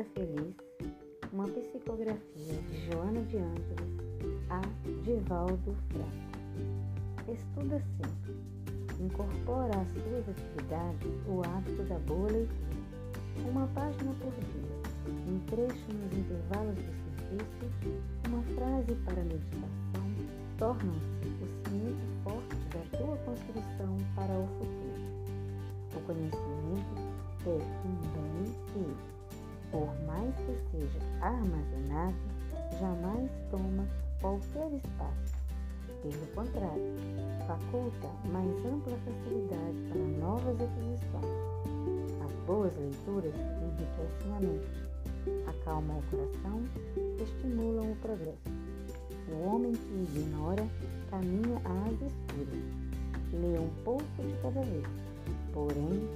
Vida Feliz, uma psicografia de Joana de Ângeles a Divaldo Franco. Estuda sempre. Incorpora às suas atividades o hábito da boa leitura, uma página por dia, um trecho nos intervalos do serviço, uma frase para meditação, tornam-se o cimento forte da tua construção para o futuro. O conhecimento é um bem e por mais que seja armazenado, jamais toma qualquer espaço. Pelo contrário, faculta mais ampla facilidade para novas aquisições. As boas leituras enriquecem a mente, acalmam o coração, estimulam o progresso. O homem que ignora caminha às escuras. Lê um pouco de cada vez, porém